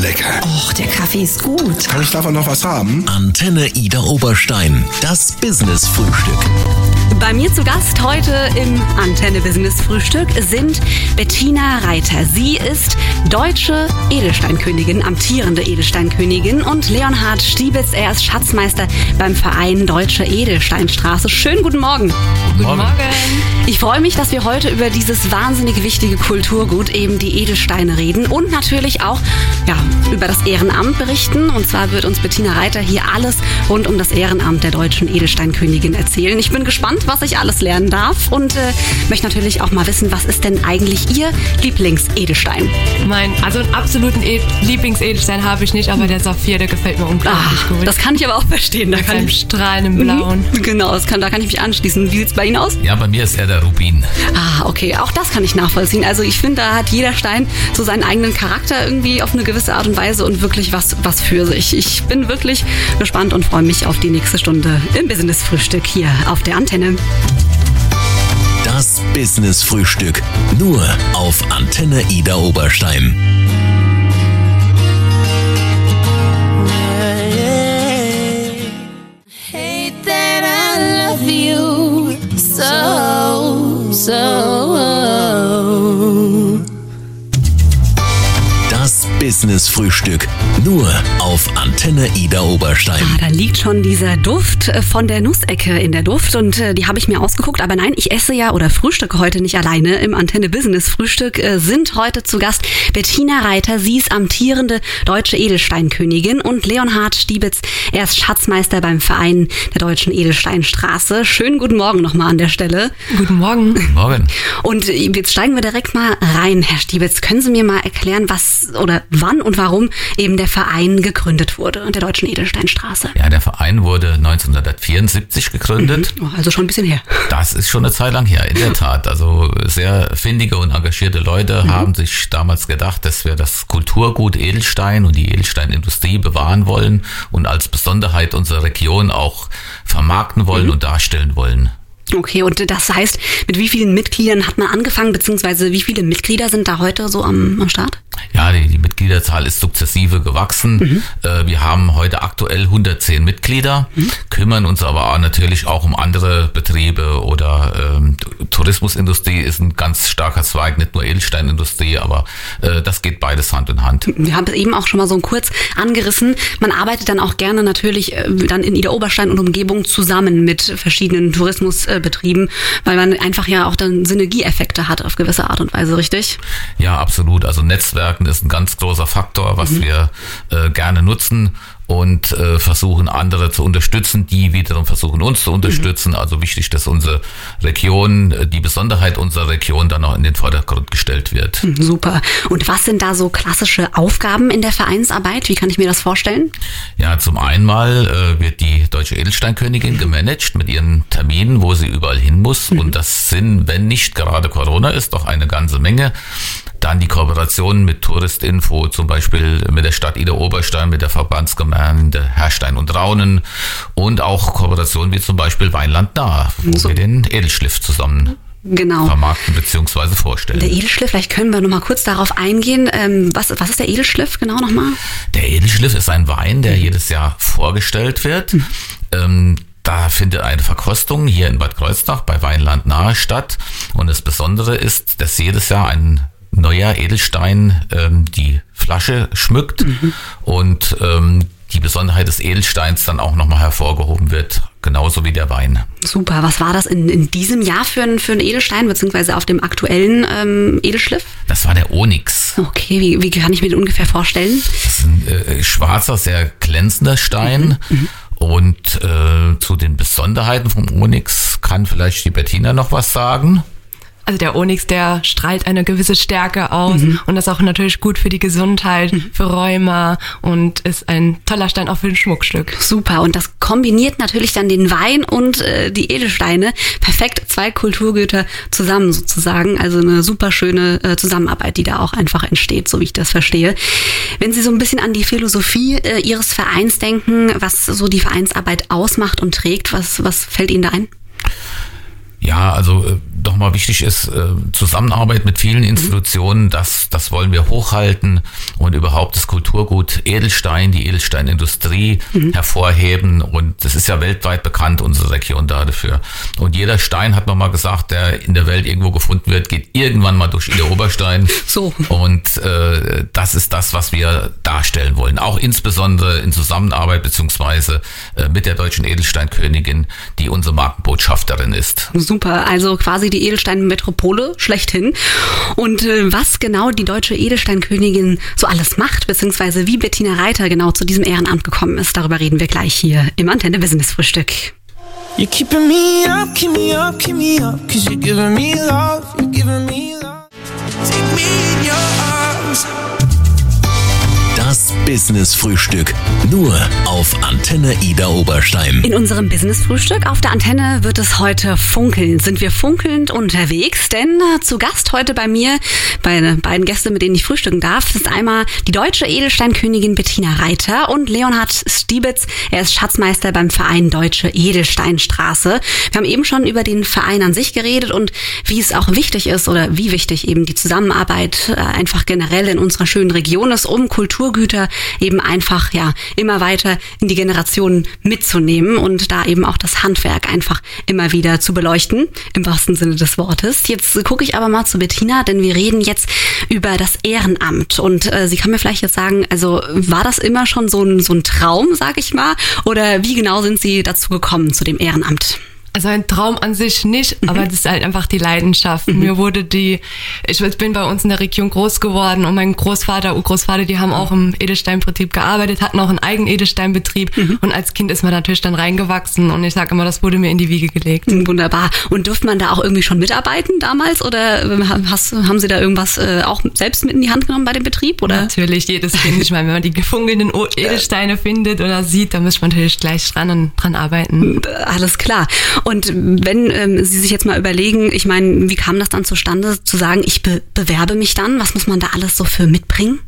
lecker. Och, der Kaffee ist gut. Kann ich davon noch was haben? Antenne Ida Oberstein. Das Business-Frühstück. Bei mir zu Gast heute im Antenne Business Frühstück sind Bettina Reiter. Sie ist deutsche Edelsteinkönigin, amtierende Edelsteinkönigin und Leonhard Stiebitz. Er ist Schatzmeister beim Verein Deutsche Edelsteinstraße. Schönen guten Morgen. Guten Morgen. Ich freue mich, dass wir heute über dieses wahnsinnig wichtige Kulturgut, eben die Edelsteine, reden und natürlich auch ja, über das Ehrenamt berichten. Und zwar wird uns Bettina Reiter hier alles rund um das Ehrenamt der deutschen Edelsteinkönigin erzählen. Ich bin gespannt, was ich alles lernen darf und äh, möchte natürlich auch mal wissen, was ist denn eigentlich Ihr Lieblingsedelstein? Mein, also einen absoluten e Lieblingsedelstein habe ich nicht, aber der Saphir, der gefällt mir unglaublich Ach, gut. das kann ich aber auch verstehen. Da Mit kann seinem ich, strahlenden Blauen. Mhm, genau, das kann, da kann ich mich anschließen. Wie sieht es bei Ihnen aus? Ja, bei mir ist er der Rubin. Ah, okay, auch das kann ich nachvollziehen. Also ich finde, da hat jeder Stein so seinen eigenen Charakter irgendwie auf eine gewisse Art und Weise und wirklich was, was für sich. Ich bin wirklich gespannt und freue mich auf die nächste Stunde im Business-Frühstück hier auf der Antenne. Das Business-Frühstück. Nur auf Antenne Ida Oberstein. Das Business-Frühstück. Nur auf Antenne Ida Oberstein. Ah, da liegt schon dieser Duft äh, von der Nussecke in der Duft und äh, die habe ich mir ausgeguckt. Aber nein, ich esse ja oder frühstücke heute nicht alleine. Im Antenne Business Frühstück äh, sind heute zu Gast Bettina Reiter. Sie ist amtierende deutsche Edelsteinkönigin und Leonhard Stiebitz. Er ist Schatzmeister beim Verein der Deutschen Edelsteinstraße. Schönen guten Morgen nochmal an der Stelle. Guten Morgen. Morgen. Und äh, jetzt steigen wir direkt mal rein, Herr Stiebitz. Können Sie mir mal erklären, was oder wann und warum eben der Verein gegründet wurde der Deutschen Edelsteinstraße? Ja, der Verein wurde 1974 gegründet. Oh, Also schon ein bisschen her. Das ist schon eine Zeit lang her, in der Tat. Also sehr findige und engagierte Leute haben sich damals gedacht, dass wir das Kulturgut Edelstein und die Edelsteinindustrie bewahren wollen und als Besonderheit unserer Region auch vermarkten wollen und darstellen wollen. Okay, und das heißt, mit wie vielen Mitgliedern hat man angefangen, beziehungsweise wie viele Mitglieder sind da heute so am, am Start? Ja, die, die Mitgliederzahl ist sukzessive gewachsen. Äh, wir haben heute aktuell 110 Mitglieder, kümmern uns aber auch natürlich auch um andere Betriebe oder ähm, Tourismusindustrie ist ein ganz starker Zweig, nicht nur Edelsteinindustrie, aber äh, das geht beides Hand in Hand. Wir haben es eben auch schon mal so kurz angerissen. Man arbeitet dann auch gerne natürlich äh, dann in Ida Oberstein und Umgebung zusammen mit verschiedenen Tourismusbetrieben, weil man einfach ja auch dann Synergieeffekte hat auf gewisse Art und Weise, richtig? Ja, absolut. Also Netzwerken ist ein ganz großer Faktor, was wir äh, gerne nutzen und äh, versuchen andere zu unterstützen, die wiederum versuchen uns zu unterstützen. Also wichtig, dass unsere Region, äh, die Besonderheit unserer Region dann auch in den Vordergrund gestellt wird. Hm, Super. Und was sind da so klassische Aufgaben in der Vereinsarbeit? Wie kann ich mir das vorstellen? Ja, zum einen mal äh, wird die deutsche Edelsteinkönigin gemanagt mit ihren Terminen, wo sie überall hin muss. Und das sind, wenn nicht gerade Corona ist, doch eine ganze Menge. Dann die Kooperation mit Touristinfo, zum Beispiel mit der Stadt Ida Oberstein, mit der Verbandsgemeinde Herrstein und Raunen und auch Kooperation wie zum Beispiel Weinland Nahe, wo So. wir den Edelschliff zusammen Genau. vermarkten bzw. vorstellen. Der Edelschliff, vielleicht können wir noch mal kurz darauf eingehen. Ähm, was, was ist der Edelschliff genau nochmal? Der Edelschliff ist ein Wein, der jedes Jahr vorgestellt wird. Ähm, da findet eine Verkostung hier in Bad Kreuznach bei Weinland nahe statt. Und das Besondere ist, dass jedes Jahr ein neuer Edelstein ähm, die Flasche schmückt und ähm, die Besonderheit des Edelsteins dann auch nochmal hervorgehoben wird, genauso wie der Wein. Super. Was war das in, in diesem Jahr für ein, für ein Edelstein, beziehungsweise auf dem aktuellen ähm, Edelschliff? Das war der Onyx. Okay, wie, wie kann ich mir den ungefähr vorstellen? Das ist ein äh, schwarzer, sehr glänzender Stein. Und äh, zu den Besonderheiten vom Onyx kann vielleicht die Bettina noch was sagen. Also der Onyx, der strahlt eine gewisse Stärke aus und das ist auch natürlich gut für die Gesundheit, für Rheuma und ist ein toller Stein auch für ein Schmuckstück. Super. Und das kombiniert natürlich dann den Wein und äh, die Edelsteine. Perfekt zwei Kulturgüter zusammen sozusagen. Also eine super schöne äh, Zusammenarbeit, die da auch einfach entsteht, so wie ich das verstehe. Wenn Sie so ein bisschen an die Philosophie äh, Ihres Vereins denken, was so die Vereinsarbeit ausmacht und trägt, was, was fällt Ihnen da ein? Ja, also äh, nochmal wichtig ist, äh, Zusammenarbeit mit vielen Institutionen, das, das wollen wir hochhalten und überhaupt das Kulturgut Edelstein, die Edelsteinindustrie hervorheben. Und das ist ja weltweit bekannt, unsere Region dafür. Und jeder Stein, hat man mal gesagt, der in der Welt irgendwo gefunden wird, geht irgendwann mal durch Ida Oberstein. So. Und äh, das ist das, was wir darstellen wollen. Auch insbesondere in Zusammenarbeit beziehungsweise äh, mit der deutschen Edelsteinkönigin, die unsere Markenbotschafterin ist. Super, also quasi die Edelstein-Metropole schlechthin. Und äh, was genau die deutsche Edelsteinkönigin so alles macht, beziehungsweise wie Bettina Reiter genau zu diesem Ehrenamt gekommen ist, darüber reden wir gleich hier im Antenne Business Frühstück. You're keeping me up, keep me up, keep me up. Cause you're giving me love, you're giving me love. Business Frühstück. Nur auf Antenne Ida Oberstein. In unserem Business-Frühstück auf der Antenne wird es heute funkeln. Sind wir funkelnd unterwegs? Denn äh, zu Gast heute bei mir, bei den beiden Gästen, mit denen ich frühstücken darf, ist einmal die deutsche Edelsteinkönigin Bettina Reiter und Leonhard Stiebitz. Er ist Schatzmeister beim Verein Deutsche Edelsteinstraße. Wir haben eben schon über den Verein an sich geredet und wie es auch wichtig ist oder wie wichtig eben die Zusammenarbeit äh, einfach generell in unserer schönen Region ist, um Kulturgüter eben einfach ja immer weiter in die Generationen mitzunehmen und da eben auch das Handwerk einfach immer wieder zu beleuchten, im wahrsten Sinne des Wortes. Jetzt gucke ich aber mal zu Bettina, denn wir reden jetzt über das Ehrenamt und äh, sie kann mir vielleicht jetzt sagen, also war das immer schon so ein, so ein Traum, sag ich mal, oder wie genau sind Sie dazu gekommen zu dem Ehrenamt? Also ein Traum an sich nicht, aber das ist halt einfach die Leidenschaft. Mir wurde die, ich bin bei uns in der Region groß geworden und mein Großvater, Urgroßvater, die haben auch im Edelsteinbetrieb gearbeitet, hatten auch einen eigenen Edelsteinbetrieb und als Kind ist man natürlich dann reingewachsen und ich sage immer, das wurde mir in die Wiege gelegt. Wunderbar. Und durfte man da auch irgendwie schon mitarbeiten damals oder äh, hast, haben Sie da irgendwas äh, auch selbst mit in die Hand genommen bei dem Betrieb oder? Natürlich, jedes Kind. Ich meine, wenn man die gefunkelnden O- Edelsteine findet oder sieht, dann muss man natürlich gleich dran und dran arbeiten. Alles klar. Und wenn ähm, Sie sich jetzt mal überlegen, ich meine, wie kam das dann zustande, zu sagen, ich be bewerbe mich dann? Was muss man da alles so für mitbringen?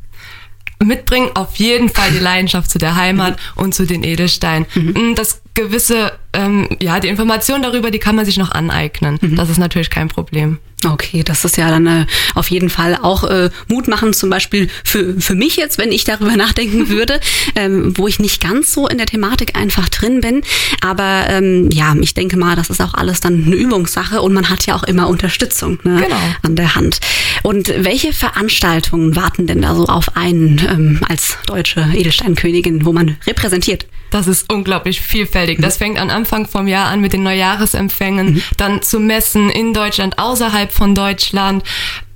mitbringen auf jeden Fall die Leidenschaft zu der Heimat und zu den Edelsteinen. Mm, Das gewisse, ähm, ja, die Information darüber, die kann man sich noch aneignen. Das ist natürlich kein Problem. Okay, das ist ja dann äh, auf jeden Fall auch äh, Mut machen, zum Beispiel für, für mich jetzt, wenn ich darüber nachdenken würde, ähm, wo ich nicht ganz so in der Thematik einfach drin bin. Aber ähm, ja, ich denke mal, das ist auch alles dann eine Übungssache und man hat ja auch immer Unterstützung ne, Genau. an der Hand. Und welche Veranstaltungen warten denn da so auf einen ähm, als deutsche Edelsteinkönigin, wo man repräsentiert? Das ist unglaublich vielfältig. Das fängt am Anfang vom Jahr an mit den Neujahresempfängen, dann zu Messen in Deutschland, außerhalb von Deutschland,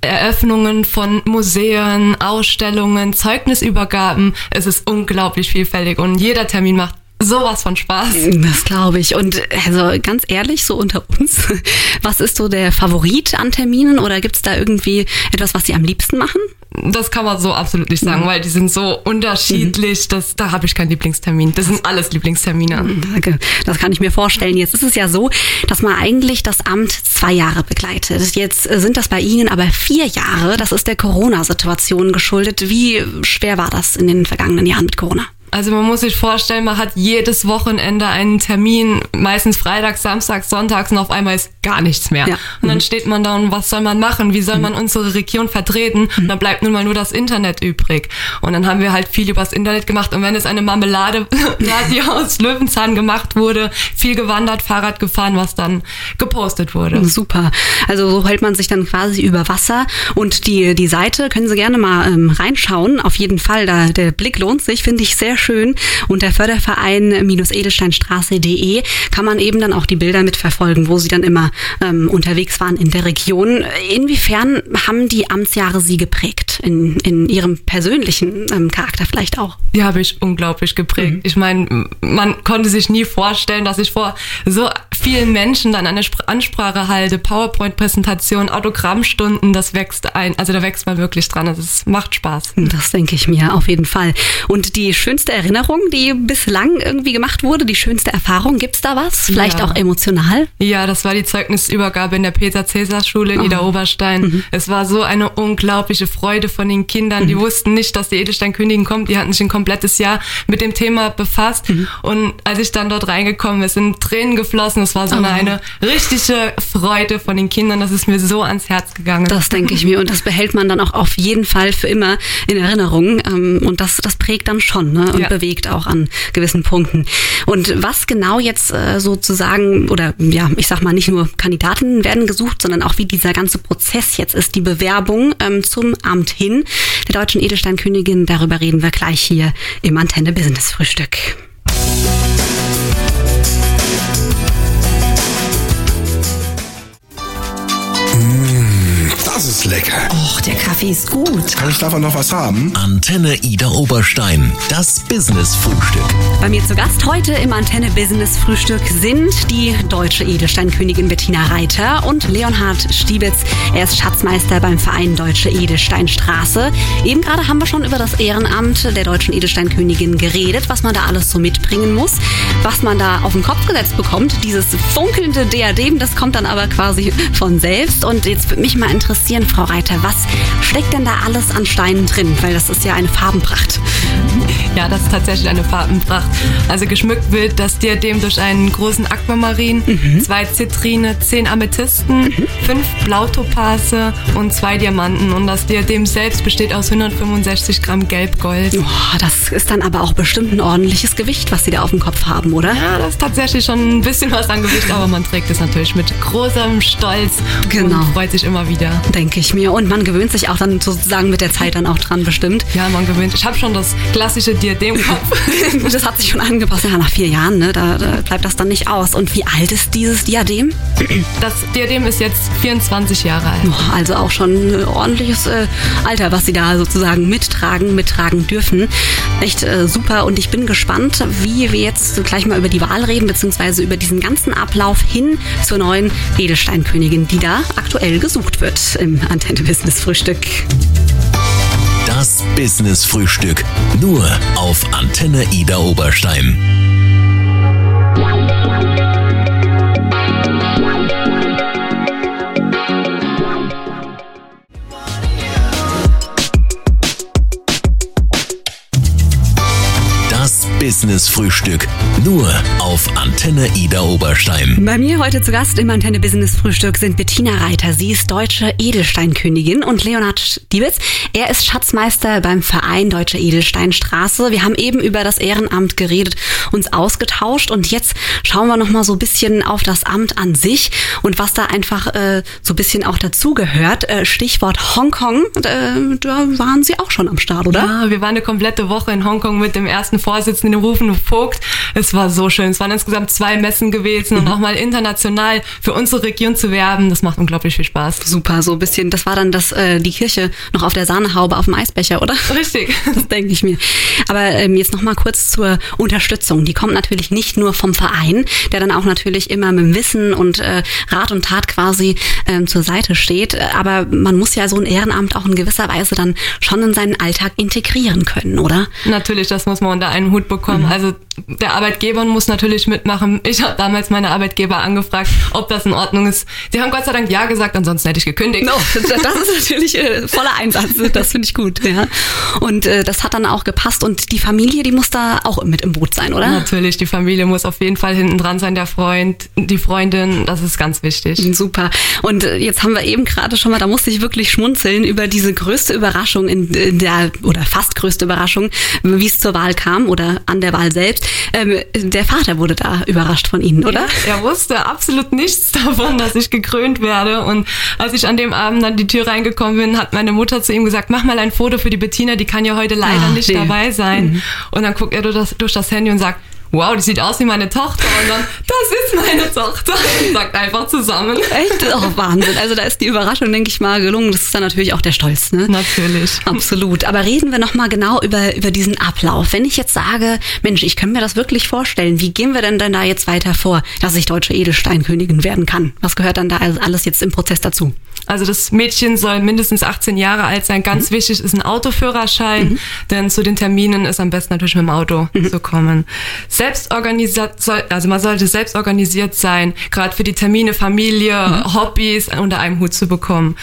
Eröffnungen von Museen, Ausstellungen, Zeugnisübergaben. Es ist unglaublich vielfältig und jeder Termin macht sowas von Spaß. Das glaube ich. Und also ganz ehrlich, so unter uns, was ist so der Favorit an Terminen oder gibt es da irgendwie etwas, was Sie am liebsten machen? Das kann man so absolut nicht sagen, weil die sind so unterschiedlich. Das, da habe ich keinen Lieblingstermin. Das sind alles Lieblingstermine. Danke. Das kann ich mir vorstellen. Jetzt ist es ja so, dass man eigentlich das Amt zwei Jahre begleitet. Jetzt äh, sind das bei Ihnen aber vier Jahre. Das ist der Corona-Situation geschuldet. Wie schwer war das in den vergangenen Jahren mit Corona? Also man muss sich vorstellen, man hat jedes Wochenende einen Termin, meistens freitags, samstags, sonntags und auf einmal ist gar nichts mehr. Ja. Und dann steht man da und was soll man machen? Wie soll man unsere Region vertreten? Und dann bleibt nun mal nur das Internet übrig. Und dann haben wir halt viel übers Internet gemacht und wenn es eine Marmelade die aus Löwenzahn gemacht wurde, viel gewandert, Fahrrad gefahren, was dann gepostet wurde. Super. Also so hält man sich dann quasi über Wasser. Und die, die Seite können Sie gerne mal ähm, reinschauen. Auf jeden Fall, da, der Blick lohnt sich, finde ich sehr schön. Unter Förderverein-edelsteinstraße.de kann man eben dann auch die Bilder mitverfolgen, wo Sie dann immer ähm, unterwegs waren in der Region. Inwiefern haben die Amtsjahre Sie geprägt? In, in Ihrem persönlichen ähm, Charakter vielleicht auch? Die habe ich unglaublich geprägt. Ich meine, man konnte sich nie vorstellen, dass ich vor so vielen Menschen dann eine Spr Ansprache halte, PowerPoint-Präsentation, Autogrammstunden, das wächst ein. Also da wächst man wirklich dran. Also es macht Spaß. Das denke ich mir auf jeden Fall. Und die schönste Erinnerung, die bislang irgendwie gemacht wurde, die schönste Erfahrung, gibt's da was? Vielleicht Ja. auch emotional? Ja, das war die Zeugnisübergabe in der Peter-Cäsar-Schule in Ida Oberstein. Es war so eine unglaubliche Freude von den Kindern. Die wussten nicht, dass die Edelsteinkönigin kommt. Die hatten sich ein komplettes Jahr mit dem Thema befasst. Und als ich dann dort reingekommen bin, sind Tränen geflossen. Es war so eine, Oh. eine richtige Freude von den Kindern. Das ist mir so ans Herz gegangen. Das denke ich mir und das behält man dann auch auf jeden Fall für immer in Erinnerung ähm, und das, das prägt dann schon ne? Und Ja. bewegt auch an gewissen Punkten. Und was genau jetzt äh, sozusagen oder ja, ich sag mal nicht nur Kandidatinnen werden gesucht, sondern auch wie dieser ganze Prozess jetzt ist, die Bewerbung ähm, zum Amt hin der deutschen Edelsteinkönigin, darüber reden wir gleich hier im Antenne Business Frühstück. Das ist lecker. Och, der Kaffee ist gut. Kann ich davon noch was haben? Antenne Ida Oberstein. Das Business Frühstück. Bei mir zu Gast heute im Antenne Business Frühstück sind die deutsche Edelsteinkönigin Bettina Reiter und Leonhard Stiebitz. Er ist Schatzmeister beim Verein Deutsche Edelsteinstraße. Eben gerade haben wir schon über das Ehrenamt der deutschen Edelsteinkönigin geredet, was man da alles so mitbringen muss, was man da auf den Kopf gesetzt bekommt. Dieses funkelnde Diadem, das kommt dann aber quasi von selbst. Und jetzt würde mich mal interessieren, Frau Reiter, was steckt denn da alles an Steinen drin? Weil das ist ja eine Farbenpracht. Ja, das ist tatsächlich eine Farbenpracht. Also geschmückt wird das Diadem durch einen großen Aquamarin, zwei Zitrine, zehn Amethysten, fünf Blautopase und zwei Diamanten. Und das Diadem selbst besteht aus 165 Gramm Gelbgold. Oh, das ist dann aber auch bestimmt ein ordentliches Gewicht, was Sie da auf dem Kopf haben, oder? Ja, das ist tatsächlich schon ein bisschen was an Gewicht, aber man trägt es natürlich mit großem Stolz Genau. und freut sich immer wieder. Denke ich mir. Und man gewöhnt sich auch dann sozusagen mit der Zeit dann auch dran bestimmt. Ja, man gewöhnt. Ich habe schon das klassische Diademkopf. Das hat sich schon angepasst. Ja, nach vier Jahren, ne? Da, da bleibt das dann nicht aus. Und wie alt ist dieses Diadem? Das Diadem ist jetzt 24 Jahre alt. Also auch schon ein ordentliches äh, Alter, was Sie da sozusagen mittragen, mittragen dürfen. Echt äh, super. Und ich bin gespannt, wie wir jetzt gleich mal über die Wahl reden, beziehungsweise über diesen ganzen Ablauf hin zur neuen Edelsteinkönigin, die da aktuell gesucht wird im Antenne Business Frühstück. Das Business Frühstück. Nur auf Antenne Ida Oberstein. Business Frühstück. Nur auf Antenne Ida Oberstein. Bei mir heute zu Gast im Antenne Business Frühstück sind Bettina Reiter. Sie ist deutsche Edelsteinkönigin und Leonhard Stiebitz. Er ist Schatzmeister beim Verein Deutsche Edelsteinstraße. Wir haben eben über das Ehrenamt geredet, uns ausgetauscht und jetzt schauen wir noch mal so ein bisschen auf das Amt an sich und was da einfach äh, so ein bisschen auch dazugehört. Äh, Stichwort Hongkong, äh, da waren Sie auch schon am Start, oder? Ja, wir waren eine komplette Woche in Hongkong mit dem ersten Vorsitzenden, Rufen Vogt. Es war so schön. Es waren insgesamt zwei Messen gewesen und auch mal international für unsere Region zu werben. Das macht unglaublich viel Spaß. Super, so ein bisschen. Das war dann das, äh, die Kirche noch auf der Sahnehaube auf dem Eisbecher, oder? Richtig. Das denke ich mir. Aber ähm, jetzt noch mal kurz zur Unterstützung. Die kommt natürlich nicht nur vom Verein, der dann auch natürlich immer mit Wissen und äh, Rat und Tat quasi ähm, zur Seite steht. Aber man muss ja so ein Ehrenamt auch in gewisser Weise dann schon in seinen Alltag integrieren können, oder? Natürlich, das muss man unter einen Hut bekommen. Also der Arbeitgeber muss natürlich mitmachen. Ich habe damals meine Arbeitgeber angefragt, ob das in Ordnung ist. Sie haben Gott sei Dank ja gesagt, ansonsten hätte ich gekündigt. No, das ist natürlich äh, voller Einsatz. Das finde ich gut. Ja. Und äh, das hat dann auch gepasst. Und die Familie, die muss da auch mit im Boot sein, oder? Natürlich, die Familie muss auf jeden Fall hinten dran sein, der Freund, die Freundin, das ist ganz wichtig. Super. Und äh, jetzt haben wir eben gerade schon mal, da musste ich wirklich schmunzeln über diese größte Überraschung in der, oder fast größte Überraschung, wie es zur Wahl kam oder an der Wahl selbst. Ähm, der Vater wurde da überrascht von Ihnen, oder? Er wusste absolut nichts davon, dass ich gekrönt werde. Und als ich an dem Abend an die Tür reingekommen bin, hat meine Mutter zu ihm gesagt, mach mal ein Foto für die Bettina, die kann ja heute leider Ah, nicht nee. dabei sein. Und dann guckt er durch das, durch das Handy und sagt, wow, die sieht aus wie meine Tochter. Und dann, das ist meine Tochter. Und sagt einfach zusammen. Echt? Oh, Wahnsinn. Also da ist die Überraschung, denke ich mal, gelungen. Das ist dann natürlich auch der Stolz, ne? Natürlich. Absolut. Aber reden wir nochmal genau über, über diesen Ablauf. Wenn ich jetzt sage, Mensch, ich kann mir das wirklich vorstellen, wie gehen wir denn dann da jetzt weiter vor, dass ich deutsche Edelsteinkönigin werden kann? Was gehört dann da alles jetzt im Prozess dazu? Also das Mädchen soll mindestens 18 Jahre alt sein. Ganz wichtig ist ein Autoführerschein, denn zu den Terminen ist am besten natürlich mit dem Auto zu kommen. Selbstorganisiert, also man sollte selbst organisiert sein, gerade für die Termine, Familie, Hobbys unter einem Hut zu bekommen.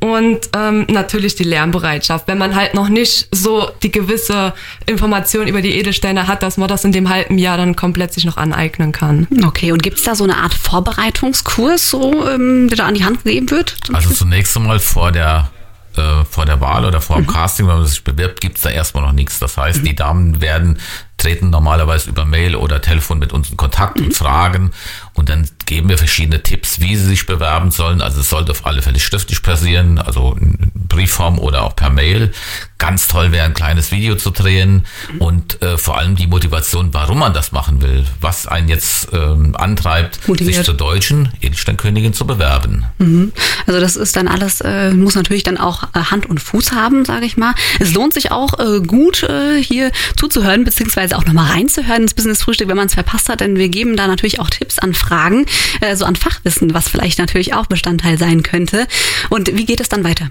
Und ähm, natürlich die Lernbereitschaft. Wenn man halt noch nicht so die gewisse Information über die Edelsteine hat, dass man das in dem halben Jahr dann komplett sich noch aneignen kann. Okay, und gibt es da so eine Art Vorbereitungskurs, so, ähm, der da an die Hand gegeben wird? Also zunächst einmal vor der äh, vor der Wahl oder vor dem Casting, wenn man sich bewirbt, gibt's da erstmal noch nichts. Das heißt, die Damen werden treten normalerweise über Mail oder Telefon mit uns in Kontakt und fragen und dann geben wir verschiedene Tipps, wie sie sich bewerben sollen. Also es sollte auf alle Fälle schriftlich passieren, also in Briefform oder auch per Mail. Ganz toll wäre ein kleines Video zu drehen und äh, vor allem die Motivation, warum man das machen will, was einen jetzt ähm, antreibt, Motiviert. sich zur deutschen Edelsteinkönigin zu bewerben. Mhm. Also das ist dann alles, äh, muss natürlich dann auch äh, Hand und Fuß haben, sage ich mal. Es lohnt sich auch äh, gut äh, hier zuzuhören, beziehungsweise auch nochmal reinzuhören ins Business Frühstück, wenn man es verpasst hat, denn wir geben da natürlich auch Tipps an Fragen, äh, so an Fachwissen, was vielleicht natürlich auch Bestandteil sein könnte. Und wie geht es dann weiter?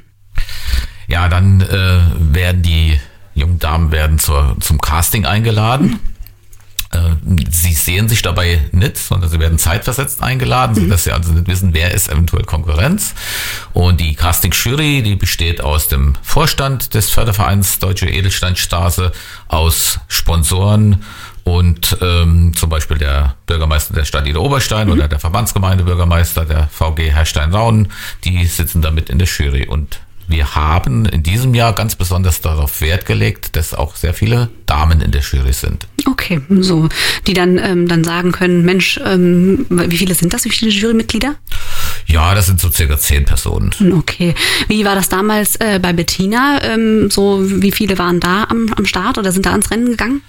Ja, dann äh, werden die jungen Damen werden zur, zum Casting eingeladen. Äh, Sie sehen sich dabei nicht, sondern sie werden zeitversetzt eingeladen, sodass sie also nicht wissen, wer ist eventuell Konkurrenz. Und die Casting-Jury, die besteht aus dem Vorstand des Fördervereins Deutsche Edelsteinstraße, aus Sponsoren und ähm, zum Beispiel der Bürgermeister der Stadt Oberstein oder der Verbandsgemeindebürgermeister der VG Herrstein-Raun, die sitzen damit in der Jury. Und wir haben in diesem Jahr ganz besonders darauf Wert gelegt, dass auch sehr viele Damen in der Jury sind. Okay, so, die dann ähm, dann sagen können, Mensch, ähm, wie viele sind das, wie viele Jurymitglieder? Ja, das sind so circa zehn Personen. Okay. Wie war das damals äh, bei Bettina? Ähm, so, wie viele waren da am, am Start oder sind da ans Rennen gegangen?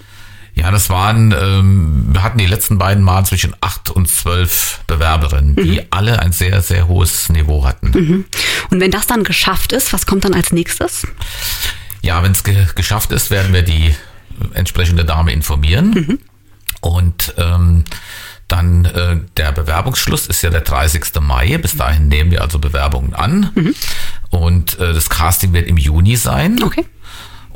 Ja, das waren, ähm, wir hatten die letzten beiden Mal zwischen acht und zwölf Bewerberinnen, die alle ein sehr, sehr hohes Niveau hatten. Und wenn das dann geschafft ist, was kommt dann als nächstes? Ja, wenn es ge geschafft ist, werden wir die entsprechende Dame informieren. Und ähm, dann äh, der Bewerbungsschluss ist ja der 30. Mai. Bis dahin nehmen wir also Bewerbungen an. Und äh, das Casting wird im Juni sein. Okay.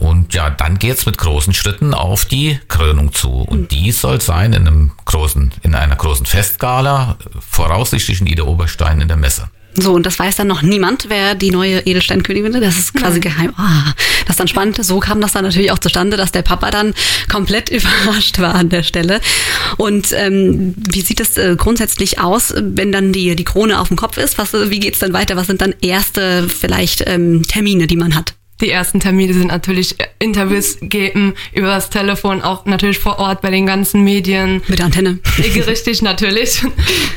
Und ja, dann geht's mit großen Schritten auf die Krönung zu. Und die soll sein in einem großen, in einer großen Festgala, voraussichtlich in Ida Oberstein in der Messe. So, und das weiß dann noch niemand, wer die neue Edelsteinkönigin ist. Das ist quasi geheim. Ah, das ist dann spannend. So kam das dann natürlich auch zustande, dass der Papa dann komplett überrascht war an der Stelle. Und ähm, wie sieht es äh, grundsätzlich aus, wenn dann die, die Krone auf dem Kopf ist? Was, wie geht's dann weiter? Was sind dann erste vielleicht ähm, Termine, die man hat? Die ersten Termine sind natürlich äh, Interviews geben über das Telefon, auch natürlich vor Ort bei den ganzen Medien. Mit der Antenne. Richtig, natürlich.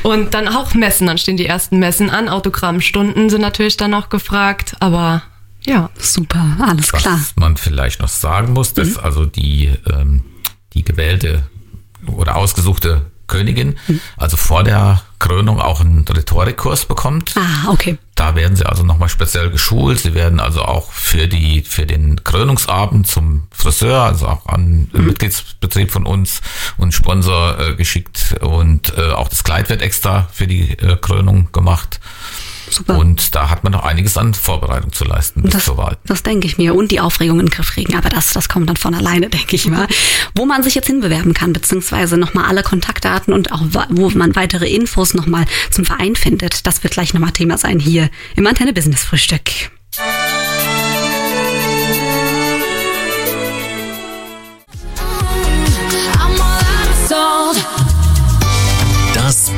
Und dann auch Messen, dann stehen die ersten Messen an. Autogrammstunden sind natürlich dann auch gefragt, aber ja. Super, alles Was klar. man vielleicht noch sagen muss, dass also die, ähm, die gewählte oder ausgesuchte Königin, also vor der Krönung auch einen Rhetorikkurs bekommt. Ah, okay. Da werden sie also nochmal speziell geschult. Sie werden also auch für die, für den Krönungsabend zum Friseur, also auch an den Mitgliedsbetrieb von uns und Sponsor äh, geschickt und äh, auch das Kleid wird extra für die äh, Krönung gemacht. Super. Und da hat man noch einiges an Vorbereitung zu leisten bis Das, zur Wahl. das denke ich mir. Und die Aufregung in den Griff kriegen. Aber das, das kommt dann von alleine, denke ich mal. Wo man sich jetzt hinbewerben kann, beziehungsweise nochmal alle Kontaktdaten und auch wo man weitere Infos nochmal zum Verein findet. Das wird gleich nochmal Thema sein hier im Antenne Business Frühstück.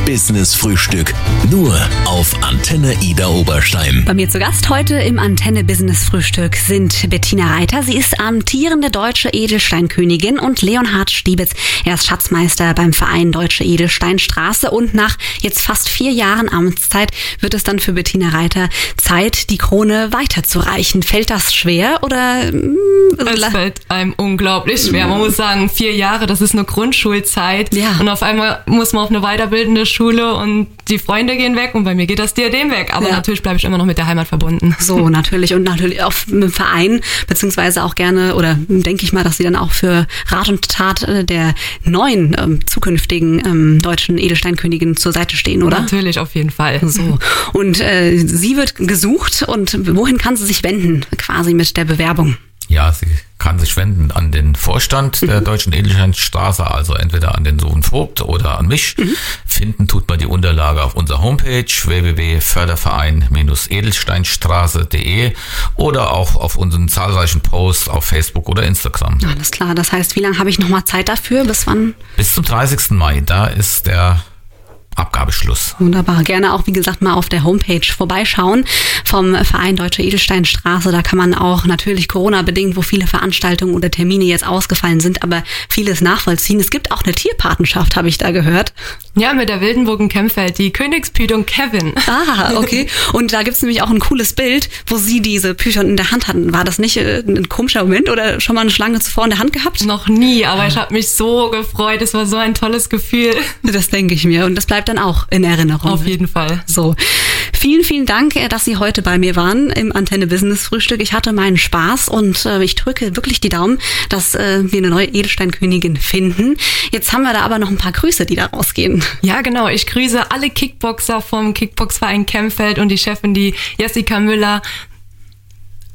Business Frühstück. Nur auf Antenne Ida Oberstein. Bei mir zu Gast heute im Antenne Business Frühstück sind Bettina Reiter. Sie ist amtierende deutsche Edelsteinkönigin und Leonhard Stiebitz. Er ist Schatzmeister beim Verein Deutsche Edelsteinstraße und nach jetzt fast vier Jahren Amtszeit wird es dann für Bettina Reiter Zeit, die Krone weiterzureichen. Fällt das schwer oder? mm, Es fällt einem unglaublich schwer. Man muss sagen, vier Jahre, das ist eine Grundschulzeit. Ja. Und auf einmal muss man auf eine weiterbildende Schule und die Freunde gehen weg und bei mir geht das Diadem weg. Aber Ja. natürlich bleibe ich immer noch mit der Heimat verbunden. So, natürlich. Und natürlich auch mit dem Verein, beziehungsweise auch gerne, oder denke ich mal, dass sie dann auch für Rat und Tat äh, der neuen ähm, zukünftigen ähm, deutschen Edelsteinkönigin zur Seite stehen, oder? Natürlich, auf jeden Fall. So. Und äh, sie wird gesucht und wohin kann sie sich wenden, quasi mit der Bewerbung? Ja, Sie kann sich wenden an den Vorstand der Deutschen Edelsteinstraße, also entweder an den Sohn Vogt oder an mich. Finden tut man die Unterlage auf unserer Homepage www.förderverein-edelsteinstraße.de oder auch auf unseren zahlreichen Posts auf Facebook oder Instagram. Alles klar, das heißt, wie lange habe ich nochmal Zeit dafür? Bis wann? Bis zum 30. Mai, da ist der Abgabeschluss. Wunderbar. Gerne auch, wie gesagt, mal auf der Homepage vorbeischauen vom Verein Deutsche Edelsteinstraße. Da kann man auch natürlich Corona-bedingt, wo viele Veranstaltungen oder Termine jetzt ausgefallen sind, aber vieles nachvollziehen. Es gibt auch eine Tierpatenschaft, habe ich da gehört. Ja, mit der Wildenburgen Kempfeld, die Königspython Kevin. Ah, okay. Und da gibt's nämlich auch ein cooles Bild, wo sie diese Python in der Hand hatten. War das nicht äh, ein komischer Moment oder schon mal eine Schlange zuvor in der Hand gehabt? Noch nie, aber ich habe mich so gefreut. Es war so ein tolles Gefühl. Das denke ich mir. Und das bleibt dann auch in Erinnerung. Auf jeden Fall. So. Vielen, vielen Dank, äh, dass Sie heute bei mir waren im Antenne Business Frühstück. Ich hatte meinen Spaß und äh, ich drücke wirklich die Daumen, dass äh, wir eine neue Edelsteinkönigin finden. Jetzt haben wir da aber noch ein paar Grüße, die da rausgehen. Ja, genau. Ich grüße alle Kickboxer vom Kickboxverein Kempfeld und die Chefin, die Jessica Müller.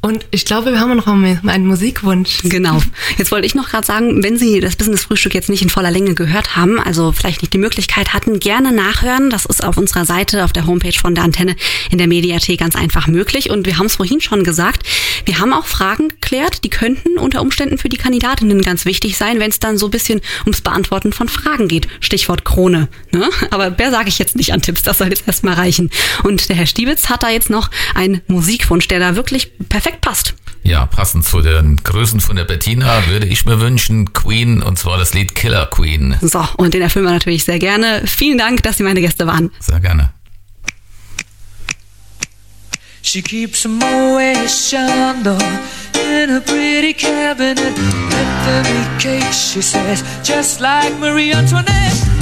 Und ich glaube, wir haben noch einen Musikwunsch. Genau. Jetzt wollte ich noch gerade sagen, wenn Sie das Business Frühstück jetzt nicht in voller Länge gehört haben, also vielleicht nicht die Möglichkeit hatten, gerne nachhören. Das ist auf unserer Seite, auf der Homepage von der Antenne in der Mediathek ganz einfach möglich. Und wir haben es vorhin schon gesagt, wir haben auch Fragen geklärt, die könnten unter Umständen für die Kandidatinnen ganz wichtig sein, wenn es dann so ein bisschen ums Beantworten von Fragen geht. Stichwort Krone. Ne? Aber mehr sage ich jetzt nicht an Tipps, das soll jetzt erstmal reichen. Und der Herr Stiebitz hat da jetzt noch einen Musikwunsch, der da wirklich perfekt passt. Ja, passend zu den Größen von der Bettina würde ich mir wünschen Queen und zwar das Lied Killer Queen. So, und den erfüllen wir natürlich sehr gerne. Vielen Dank, dass Sie meine Gäste waren. Sehr gerne. She keeps a Moet Chandon in a pretty cabinet. Let them eat cake, she says, just like Marie Antoinette.